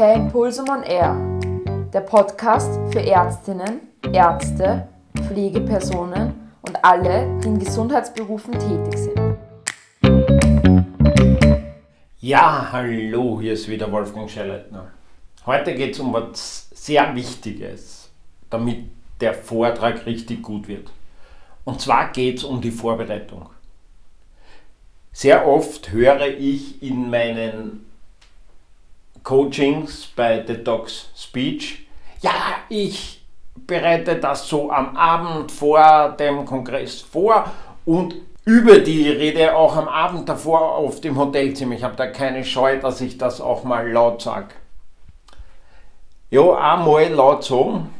Per Impulsum on Air, der Podcast für Ärztinnen, Ärzte, Pflegepersonen und alle, die in Gesundheitsberufen tätig sind. Ja, hallo, hier ist wieder Wolfgang Schellleitner. Heute geht es um was sehr Wichtiges, damit der Vortrag richtig gut wird. Und zwar geht es um die Vorbereitung. Sehr oft höre ich in meinen Coachings bei Detox Speech, ja, ich bereite das so am Abend vor dem Kongress vor und über die Rede auch am Abend davor auf dem Hotelzimmer. Ich habe da keine Scheu, dass ich das auch mal laut sage. Ja, einmal laut sagen,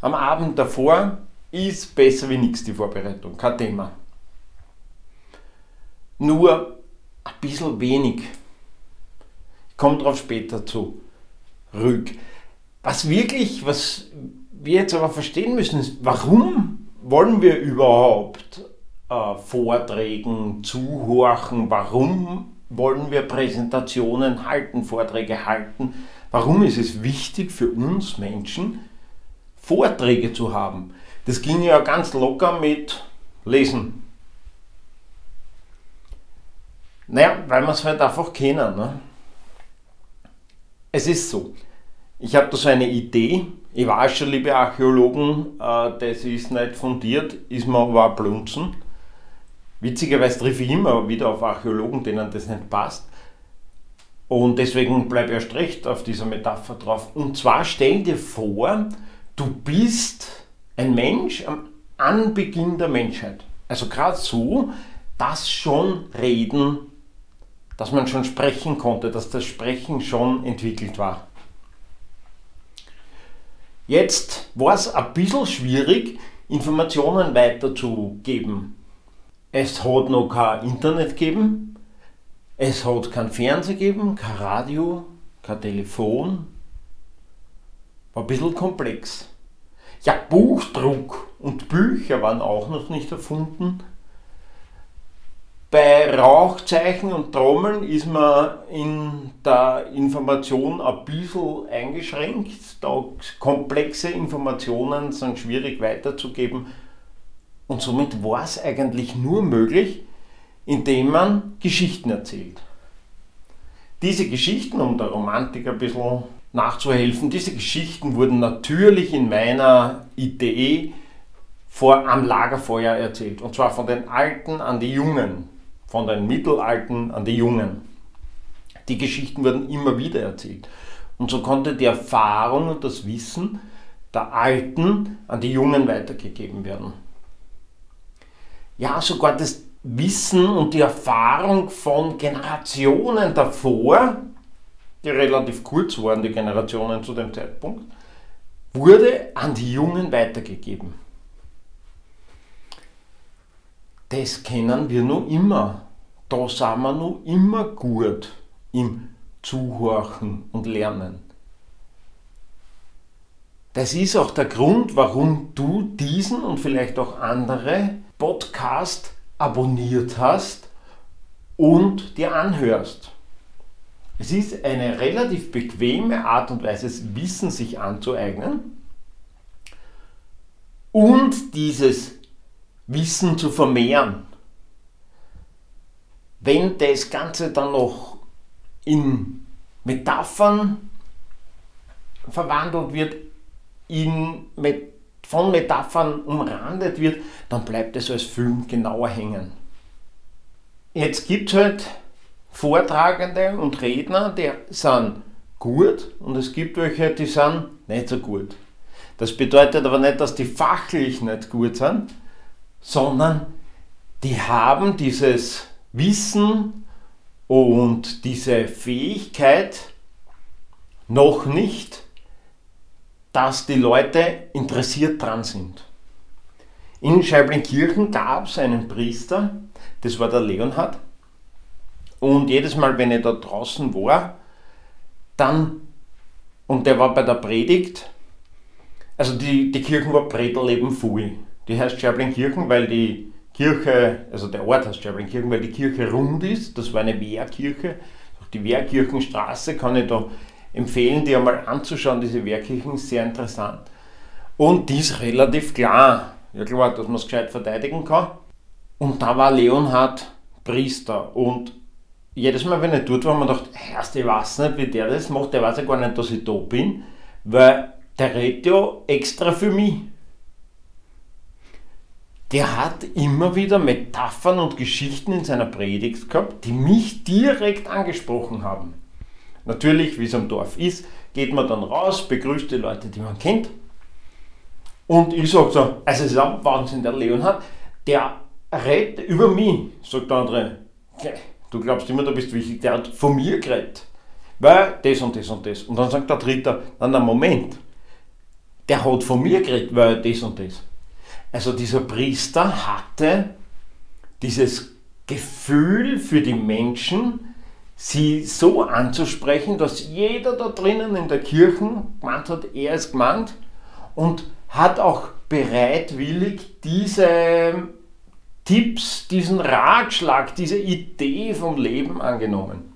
am Abend davor ist besser wie nichts die Vorbereitung, kein Thema. Nur ein bisschen wenig. Ich komme darauf später zurück. Was wirklich, was wir jetzt aber verstehen müssen, ist, warum wollen wir überhaupt äh, Vorträgen zuhorchen? Warum wollen wir Präsentationen halten, Vorträge halten? Warum ist es wichtig für uns Menschen, Vorträge zu haben? Das ging ja ganz locker mit Lesen. Naja, weil wir es halt einfach kennen. Ne? Es ist so. Ich habe da so eine Idee. Ich weiß schon, liebe Archäologen, äh, das ist nicht fundiert, ist mir aber auch blunzen. Witzigerweise treffe ich immer wieder auf Archäologen, denen das nicht passt. Und deswegen bleibe ich erst recht auf dieser Metapher drauf. Und zwar stell dir vor, du bist ein Mensch am Anbeginn der Menschheit. Also gerade so, dass schon Reden dass man schon sprechen konnte, dass das Sprechen schon entwickelt war. Jetzt war es ein bisschen schwierig, Informationen weiterzugeben. Es hat noch kein Internet gegeben, es hat kein Fernsehen gegeben, kein Radio, kein Telefon. War ein bisschen komplex. Ja, Buchdruck und Bücher waren auch noch nicht erfunden. Bei Rauchzeichen und Trommeln ist man in der Information ein bisschen eingeschränkt. Da komplexe Informationen sind schwierig weiterzugeben. Und somit war es eigentlich nur möglich, indem man Geschichten erzählt. Diese Geschichten, um der Romantik ein bisschen nachzuhelfen, diese Geschichten wurden natürlich in meiner Idee vor am Lagerfeuer erzählt. Und zwar von den Alten an die Jungen von den Mittelalten an die Jungen. Die Geschichten wurden immer wieder erzählt. Und so konnte die Erfahrung und das Wissen der Alten an die Jungen weitergegeben werden. Ja, sogar das Wissen und die Erfahrung von Generationen davor, die relativ kurz waren, die Generationen zu dem Zeitpunkt, wurde an die Jungen weitergegeben das kennen wir noch immer. Da sind wir noch immer gut im Zuhorchen und Lernen. Das ist auch der Grund, warum du diesen und vielleicht auch andere Podcast abonniert hast und dir anhörst. Es ist eine relativ bequeme Art und Weise, Wissen sich anzueignen und dieses Wissen zu vermehren. Wenn das Ganze dann noch in Metaphern verwandelt wird, in, von Metaphern umrandet wird, dann bleibt es als Film genauer hängen. Jetzt gibt es halt Vortragende und Redner, die sind gut und es gibt welche, die sind nicht so gut. Das bedeutet aber nicht, dass die fachlich nicht gut sind, sondern die haben dieses Wissen und diese Fähigkeit noch nicht, dass die Leute interessiert dran sind. In Scheiblinkirchen gab es einen Priester, das war der Leonhard, und jedes Mal, wenn er da draußen war, dann, und der war bei der Predigt, also die, die Kirchen war Predelleben Fui. Die heißt Scherblinkirchen, weil die Kirche, also der Ort heißt Scherblinkirchen, weil die Kirche rund ist. Das war eine Wehrkirche, die Wehrkirchenstraße, kann ich da empfehlen, die einmal anzuschauen. Diese Wehrkirchen sehr interessant. Und die ist relativ klar. Ja klar, dass man es gescheit verteidigen kann. Und da war Leonhard Priester. Und jedes Mal, wenn ich dort war, habe ich erst ich weiß nicht, wie der das macht, der weiß ja gar nicht, dass ich da bin, weil der redet ja extra für mich. Der hat immer wieder Metaphern und Geschichten in seiner Predigt gehabt, die mich direkt angesprochen haben. Natürlich, wie es am Dorf ist, geht man dann raus, begrüßt die Leute, die man kennt. Und ich sage so, also es ist auch Wahnsinn, der Leonhard, der redet über mich, sagt der andere. Du glaubst immer, du bist wichtig, der hat von mir geredet. Weil das und das und das. Und dann sagt der Dritte, dann na Moment, der hat von mir geredet, weil das und das. Also dieser Priester hatte dieses Gefühl für die Menschen, sie so anzusprechen, dass jeder da drinnen in der Kirche gemeint hat, er ist gemeint und hat auch bereitwillig diese Tipps, diesen Ratschlag, diese Idee vom Leben angenommen.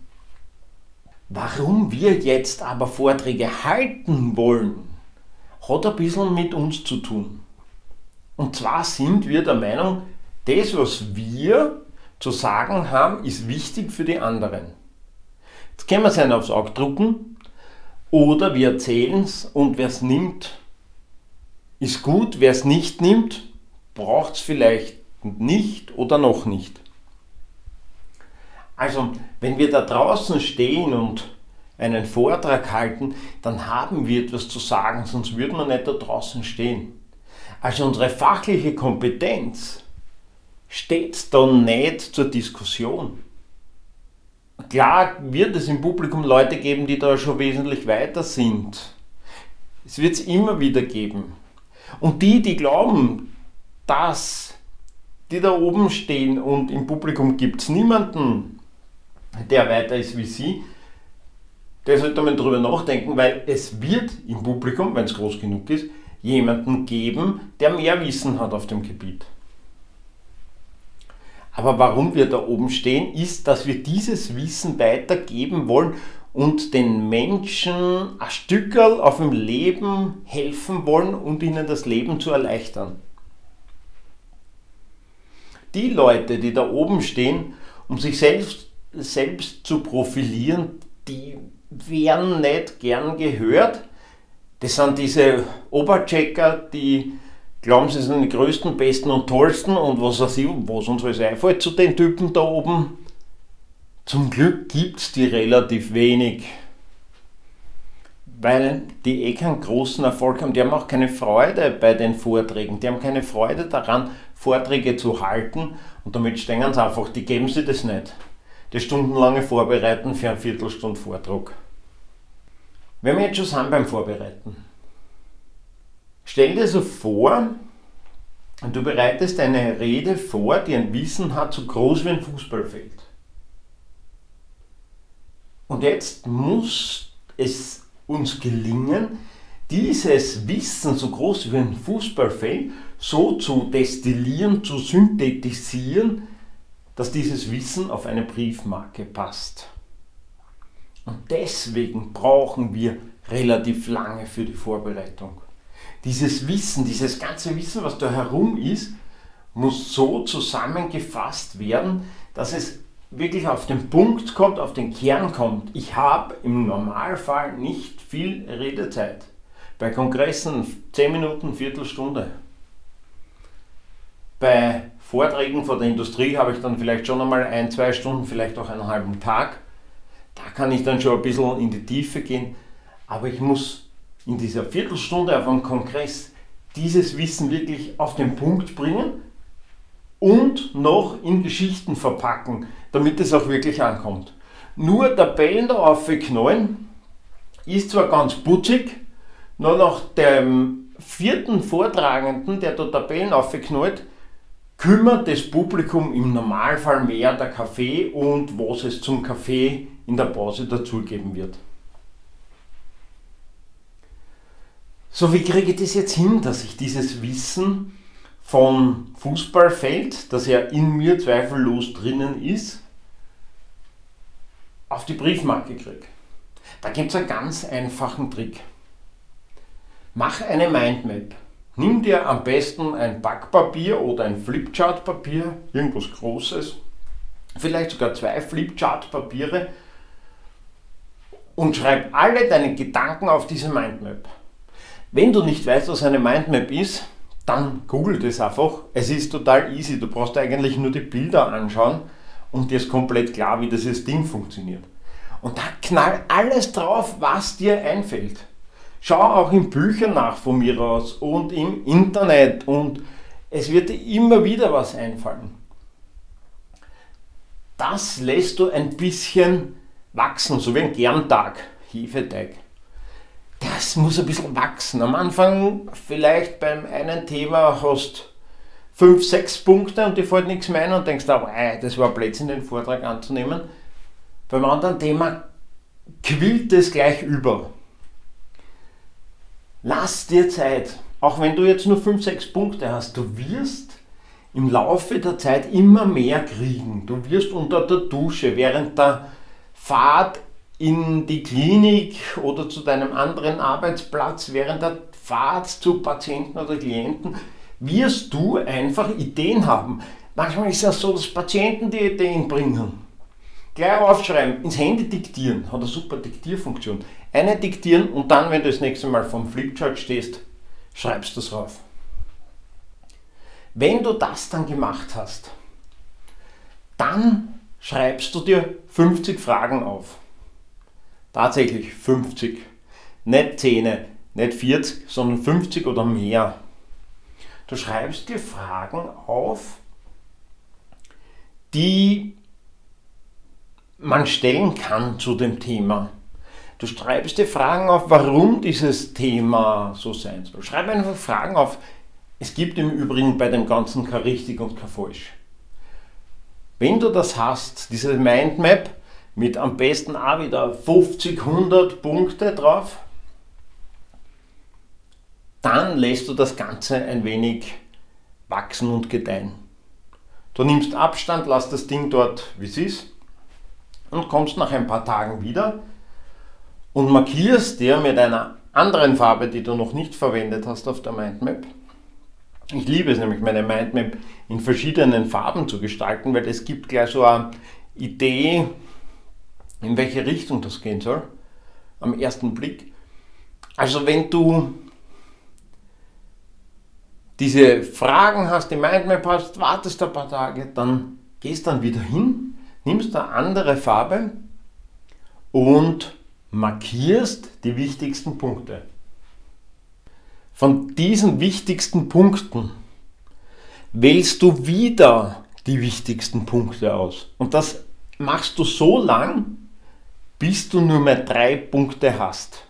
Warum wir jetzt aber Vorträge halten wollen, hat ein bisschen mit uns zu tun. Und zwar sind wir der Meinung, das, was wir zu sagen haben, ist wichtig für die anderen. Jetzt können wir es einen aufs Auge drucken oder wir erzählen es und wer es nimmt, ist gut. Wer es nicht nimmt, braucht es vielleicht nicht oder noch nicht. Also, wenn wir da draußen stehen und einen Vortrag halten, dann haben wir etwas zu sagen, sonst würden wir nicht da draußen stehen. Also unsere fachliche Kompetenz steht da nicht zur Diskussion. Klar wird es im Publikum Leute geben, die da schon wesentlich weiter sind. Es wird es immer wieder geben. Und die, die glauben, dass die da oben stehen und im Publikum gibt es niemanden, der weiter ist wie sie, der sollte man darüber nachdenken, weil es wird im Publikum, wenn es groß genug ist, jemanden geben, der mehr Wissen hat auf dem Gebiet. Aber warum wir da oben stehen, ist, dass wir dieses Wissen weitergeben wollen und den Menschen ein Stückerl auf dem Leben helfen wollen und ihnen das Leben zu erleichtern. Die Leute, die da oben stehen, um sich selbst, selbst zu profilieren, die werden nicht gern gehört. Das sind diese Oberchecker, die glauben, sie sind die größten, besten und tollsten und was weiß ich, was uns alles einfällt zu den Typen da oben. Zum Glück gibt es die relativ wenig, weil die eh keinen großen Erfolg haben. Die haben auch keine Freude bei den Vorträgen. Die haben keine Freude daran, Vorträge zu halten und damit stehen sie einfach, die geben sie das nicht. Das stundenlange Vorbereiten für eine Viertelstunde Vortrag. Wenn wir jetzt schon sind beim Vorbereiten, stell dir so vor, du bereitest eine Rede vor, die ein Wissen hat, so groß wie ein Fußballfeld. Und jetzt muss es uns gelingen, dieses Wissen so groß wie ein Fußballfeld so zu destillieren, zu synthetisieren, dass dieses Wissen auf eine Briefmarke passt. Und deswegen brauchen wir relativ lange für die Vorbereitung. Dieses Wissen, dieses ganze Wissen, was da herum ist, muss so zusammengefasst werden, dass es wirklich auf den Punkt kommt, auf den Kern kommt. Ich habe im Normalfall nicht viel Redezeit. Bei Kongressen 10 Minuten, Viertelstunde. Bei Vorträgen von der Industrie habe ich dann vielleicht schon einmal ein, zwei Stunden, vielleicht auch einen halben Tag. Da kann ich dann schon ein bisschen in die Tiefe gehen, aber ich muss in dieser Viertelstunde auf einem Kongress dieses Wissen wirklich auf den Punkt bringen und noch in Geschichten verpacken, damit es auch wirklich ankommt. Nur Tabellen da aufknallen ist zwar ganz putzig, nur nach dem vierten Vortragenden, der da Tabellen aufknallt, kümmert das Publikum im Normalfall mehr der Kaffee und was es zum Kaffee in der Pause dazugeben wird. So, wie kriege ich das jetzt hin, dass ich dieses Wissen von Fußballfeld, das ja in mir zweifellos drinnen ist, auf die Briefmarke kriege, da gibt es einen ganz einfachen Trick. Mach eine Mindmap. Nimm dir am besten ein Backpapier oder ein Flipchart-Papier, irgendwas Großes, vielleicht sogar zwei Flipchart-Papiere und schreib alle deine Gedanken auf diese Mindmap. Wenn du nicht weißt, was eine Mindmap ist, dann google das einfach. Es ist total easy. Du brauchst eigentlich nur die Bilder anschauen und dir ist komplett klar, wie dieses Ding funktioniert. Und da knall alles drauf, was dir einfällt. Schau auch in Büchern nach von mir aus und im Internet und es wird dir immer wieder was einfallen. Das lässt du ein bisschen wachsen, so wie ein Gerntag, Hefeteig das muss ein bisschen wachsen. Am Anfang vielleicht beim einen Thema hast fünf, sechs Punkte und dir fällt nichts mehr ein und denkst, oh, das war Blödsinn, den Vortrag anzunehmen. Beim anderen Thema quillt es gleich über. Lass dir Zeit. Auch wenn du jetzt nur fünf, sechs Punkte hast, du wirst im Laufe der Zeit immer mehr kriegen. Du wirst unter der Dusche, während der Fahrt in die Klinik oder zu deinem anderen Arbeitsplatz während der Fahrt zu Patienten oder Klienten, wirst du einfach Ideen haben. Manchmal ist es so, dass Patienten die Ideen bringen. Gleich aufschreiben, ins Handy diktieren, hat eine super Diktierfunktion. Eine diktieren und dann, wenn du das nächste Mal vom Flipchart stehst, schreibst du es drauf. Wenn du das dann gemacht hast, dann schreibst du dir 50 Fragen auf. Tatsächlich 50. Nicht 10, nicht 40, sondern 50 oder mehr. Du schreibst dir Fragen auf, die man stellen kann zu dem Thema. Du schreibst dir Fragen auf, warum dieses Thema so sein soll. Schreib einfach Fragen auf. Es gibt im Übrigen bei dem Ganzen kein richtig und kein falsch. Wenn du das hast, diese Mindmap, mit am besten auch wieder 50, 100 Punkte drauf, dann lässt du das Ganze ein wenig wachsen und gedeihen. Du nimmst Abstand, lass das Ding dort, wie es ist, und kommst nach ein paar Tagen wieder und markierst dir mit einer anderen Farbe, die du noch nicht verwendet hast auf der Mindmap. Ich liebe es nämlich, meine Mindmap in verschiedenen Farben zu gestalten, weil es gibt gleich so eine Idee, in welche Richtung das gehen soll, am ersten Blick. Also wenn du diese Fragen hast, die Mindmap hast, wartest ein paar Tage, dann gehst dann wieder hin, nimmst eine andere Farbe und markierst die wichtigsten Punkte. Von diesen wichtigsten Punkten wählst du wieder die wichtigsten Punkte aus. Und das machst du so lang, bis du nur mehr drei Punkte hast.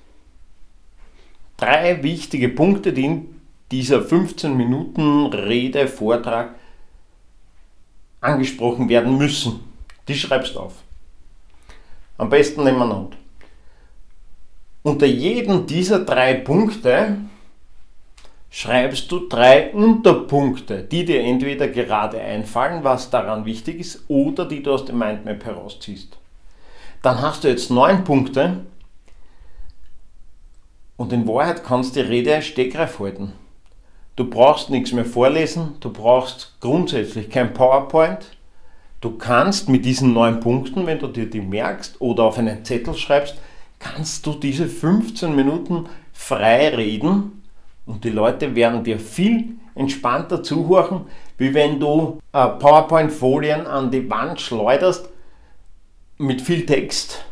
Drei wichtige Punkte, die in dieser 15 Minuten Rede, Vortrag angesprochen werden müssen. Die schreibst du auf. Am besten nebeneinander. Unter jedem dieser drei Punkte schreibst du drei Unterpunkte, die dir entweder gerade einfallen, was daran wichtig ist, oder die du aus dem Mindmap herausziehst dann hast du jetzt neun Punkte und in Wahrheit kannst du die Rede Stegreif halten. Du brauchst nichts mehr vorlesen, du brauchst grundsätzlich kein PowerPoint. Du kannst mit diesen neun Punkten, wenn du dir die merkst oder auf einen Zettel schreibst, kannst du diese 15 Minuten frei reden und die Leute werden dir viel entspannter zuhören, wie wenn du äh, PowerPoint-Folien an die Wand schleuderst mit viel Text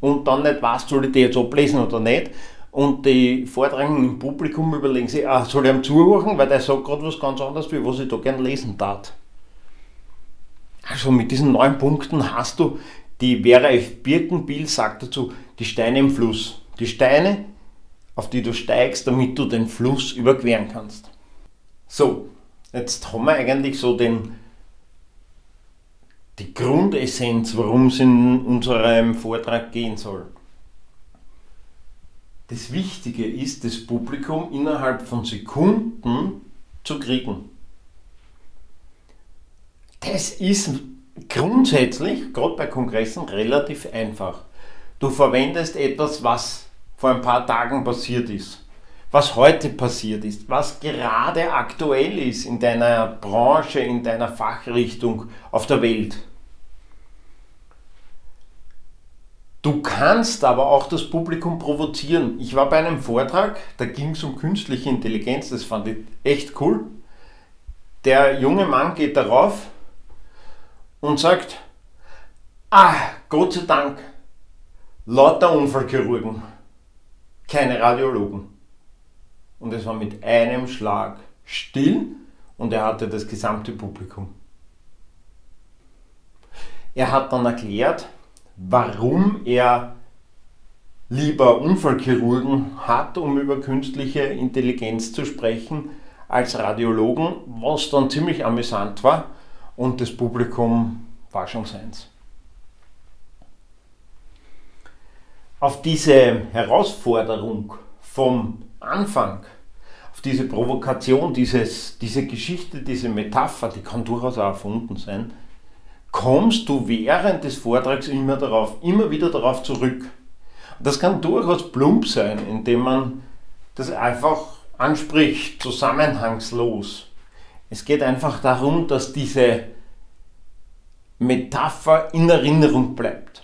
und dann nicht weißt, soll ich die jetzt ablesen oder nicht. Und die Vortragenden im Publikum überlegen sich, ah, soll ich ihm zuhören, weil der sagt gerade was ganz anderes, wie was ich da gerne lesen darf. Also mit diesen neun Punkten hast du, die Vera F. Birkenbiel sagt dazu, die Steine im Fluss. Die Steine, auf die du steigst, damit du den Fluss überqueren kannst. So, jetzt haben wir eigentlich so den die Grundessenz, worum es in unserem Vortrag gehen soll. Das Wichtige ist, das Publikum innerhalb von Sekunden zu kriegen. Das ist grundsätzlich, gerade bei Kongressen, relativ einfach. Du verwendest etwas, was vor ein paar Tagen passiert ist, was heute passiert ist, was gerade aktuell ist in deiner Branche, in deiner Fachrichtung auf der Welt. Du kannst aber auch das Publikum provozieren. Ich war bei einem Vortrag, da ging es um künstliche Intelligenz, das fand ich echt cool. Der junge Mann geht darauf und sagt, ah, Gott sei Dank, lauter Unfallchirurgen, keine Radiologen. Und es war mit einem Schlag still und er hatte das gesamte Publikum. Er hat dann erklärt, warum er lieber Unfallchirurgen hat, um über künstliche Intelligenz zu sprechen, als Radiologen, was dann ziemlich amüsant war und das Publikum war schon seins. Auf diese Herausforderung vom Anfang, auf diese Provokation, dieses, diese Geschichte, diese Metapher, die kann durchaus auch erfunden sein, kommst du während des Vortrags immer, darauf, immer wieder darauf zurück. Das kann durchaus plump sein, indem man das einfach anspricht, zusammenhangslos. Es geht einfach darum, dass diese Metapher in Erinnerung bleibt.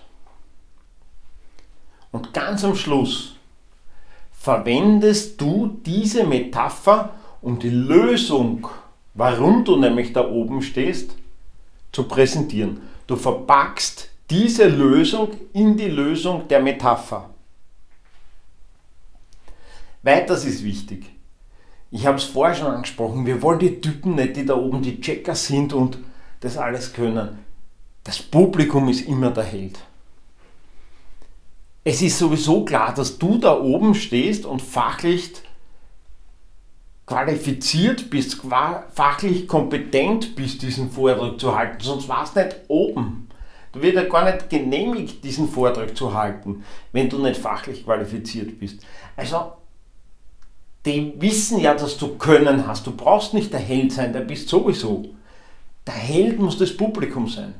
Und ganz am Schluss verwendest du diese Metapher, um die Lösung, warum du nämlich da oben stehst, zu präsentieren. Du verpackst diese Lösung in die Lösung der Metapher. Weiters ist wichtig. Ich habe es vorher schon angesprochen, wir wollen die Typen nicht, die da oben die Checker sind und das alles können. Das Publikum ist immer der Held. Es ist sowieso klar, dass du da oben stehst und fachlich qualifiziert bist, fachlich kompetent bist, diesen Vortrag zu halten, sonst warst du nicht oben. Du wirst ja gar nicht genehmigt, diesen Vortrag zu halten, wenn du nicht fachlich qualifiziert bist. Also, die wissen ja, dass du Können hast. Du brauchst nicht der Held sein, der bist sowieso. Der Held muss das Publikum sein.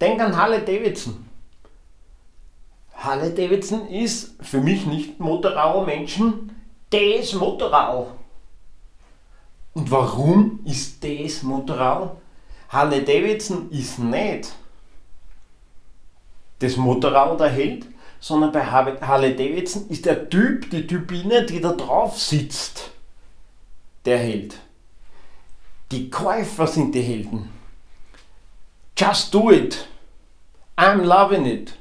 Denk an Halle Davidson. Halle Davidson ist für mich nicht Motorrad Menschen, das Motorrad. Und warum ist das Motorrad? Harley Davidson ist nicht das Motorrad der Held, sondern bei Harley Davidson ist der Typ, die Typine, die da drauf sitzt, der Held. Die Käufer sind die Helden. Just do it. I'm loving it.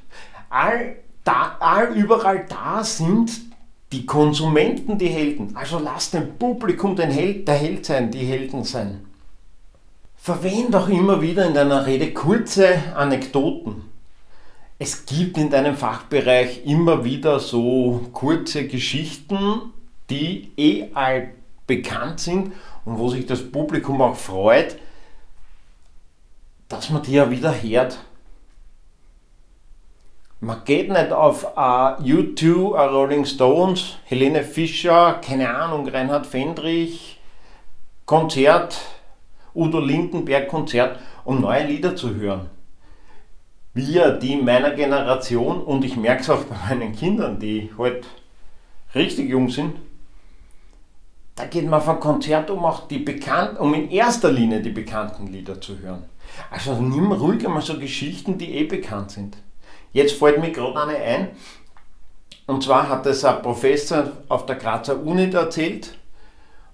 All, da, all überall da sind die Konsumenten die Helden. Also lass dem Publikum den Held, der Held sein, die Helden sein. Verwende auch immer wieder in deiner Rede kurze Anekdoten. Es gibt in deinem Fachbereich immer wieder so kurze Geschichten, die eh all bekannt sind und wo sich das Publikum auch freut, dass man die ja wieder hört man geht nicht auf uh, U2, uh, Rolling Stones, Helene Fischer, keine Ahnung, Reinhard Fendrich, Konzert, Udo Lindenberg Konzert, um neue Lieder zu hören. Wir, die meiner Generation, und ich merke es auch bei meinen Kindern, die halt richtig jung sind, da geht man ein Konzert, um auch die bekannten, um in erster Linie die bekannten Lieder zu hören. Also nimm ruhig einmal so Geschichten, die eh bekannt sind. Jetzt fällt mir gerade eine ein. Und zwar hat es ein Professor auf der Grazer Uni erzählt.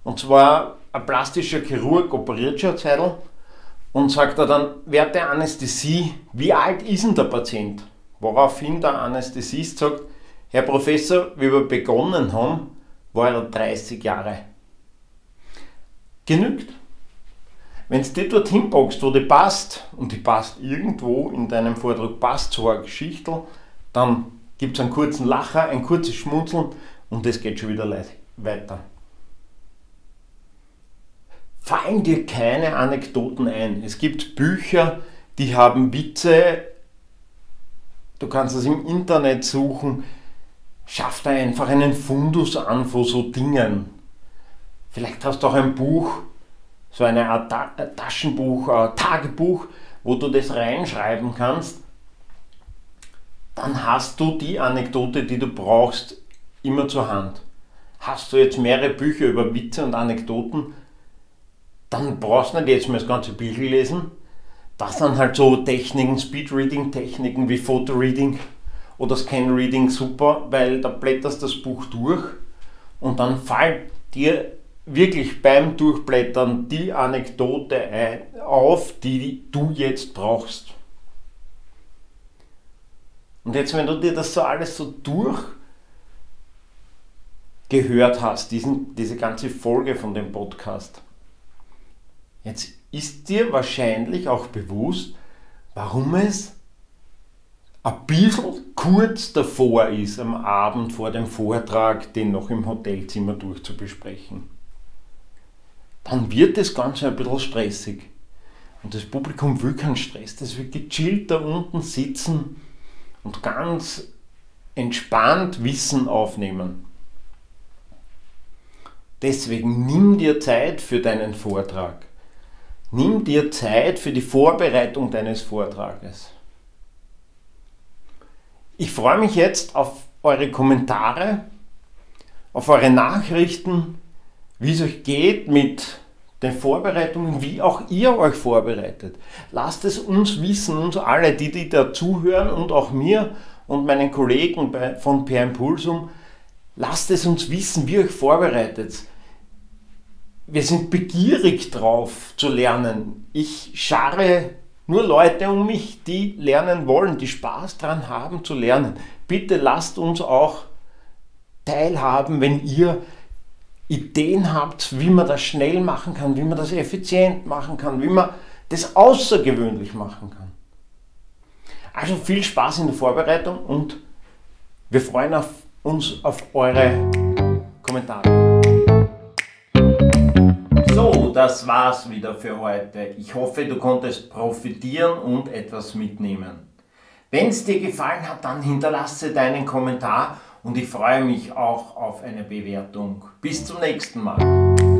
Und zwar ein plastischer Chirurg operiert schon Zeitl und sagt er dann, während der Anästhesie, wie alt ist denn der Patient? Woraufhin der Anästhesist sagt, Herr Professor, wie wir begonnen haben, war er 30 Jahre. Genügt. Wenn du die dorthin packst, wo die passt, und die passt irgendwo in deinem Vortrag, passt so eine Geschichte, dann gibt es einen kurzen Lacher, ein kurzes Schmunzeln und es geht schon wieder weiter. Fallen dir keine Anekdoten ein. Es gibt Bücher, die haben Witze, du kannst es im Internet suchen, schaff da einfach einen Fundus an von so Dingen. Vielleicht hast du auch ein Buch, so eine Art Ta äh, Taschenbuch, äh, Tagebuch, wo du das reinschreiben kannst, dann hast du die Anekdote, die du brauchst, immer zur Hand. Hast du jetzt mehrere Bücher über Witze und Anekdoten, dann brauchst du nicht jetzt mal das ganze Buch lesen. Das sind halt so Techniken, Speedreading-Techniken wie Photoreading oder Scanreading super, weil da blätterst das Buch durch und dann fällt dir wirklich beim Durchblättern die Anekdote auf, die du jetzt brauchst. Und jetzt, wenn du dir das so alles so durchgehört hast, diesen, diese ganze Folge von dem Podcast, jetzt ist dir wahrscheinlich auch bewusst, warum es ein bisschen kurz davor ist, am Abend vor dem Vortrag, den noch im Hotelzimmer durchzubesprechen. Dann wird das Ganze ein bisschen stressig. Und das Publikum will keinen Stress, das will gechillt da unten sitzen und ganz entspannt Wissen aufnehmen. Deswegen nimm dir Zeit für deinen Vortrag. Nimm dir Zeit für die Vorbereitung deines Vortrages. Ich freue mich jetzt auf eure Kommentare, auf eure Nachrichten, wie es euch geht mit den Vorbereitungen, wie auch ihr euch vorbereitet. Lasst es uns wissen, uns alle, die, die da zuhören und auch mir und meinen Kollegen von Per Impulsum, lasst es uns wissen, wie ihr euch vorbereitet. Wir sind begierig drauf zu lernen. Ich scharre nur Leute um mich, die lernen wollen, die Spaß daran haben zu lernen. Bitte lasst uns auch teilhaben, wenn ihr Ideen habt, wie man das schnell machen kann, wie man das effizient machen kann, wie man das außergewöhnlich machen kann. Also viel Spaß in der Vorbereitung und wir freuen auf uns auf eure Kommentare. So, das war's wieder für heute. Ich hoffe, du konntest profitieren und etwas mitnehmen. Wenn es dir gefallen hat, dann hinterlasse deinen Kommentar und ich freue mich auch auf eine Bewertung. Bis zum nächsten Mal.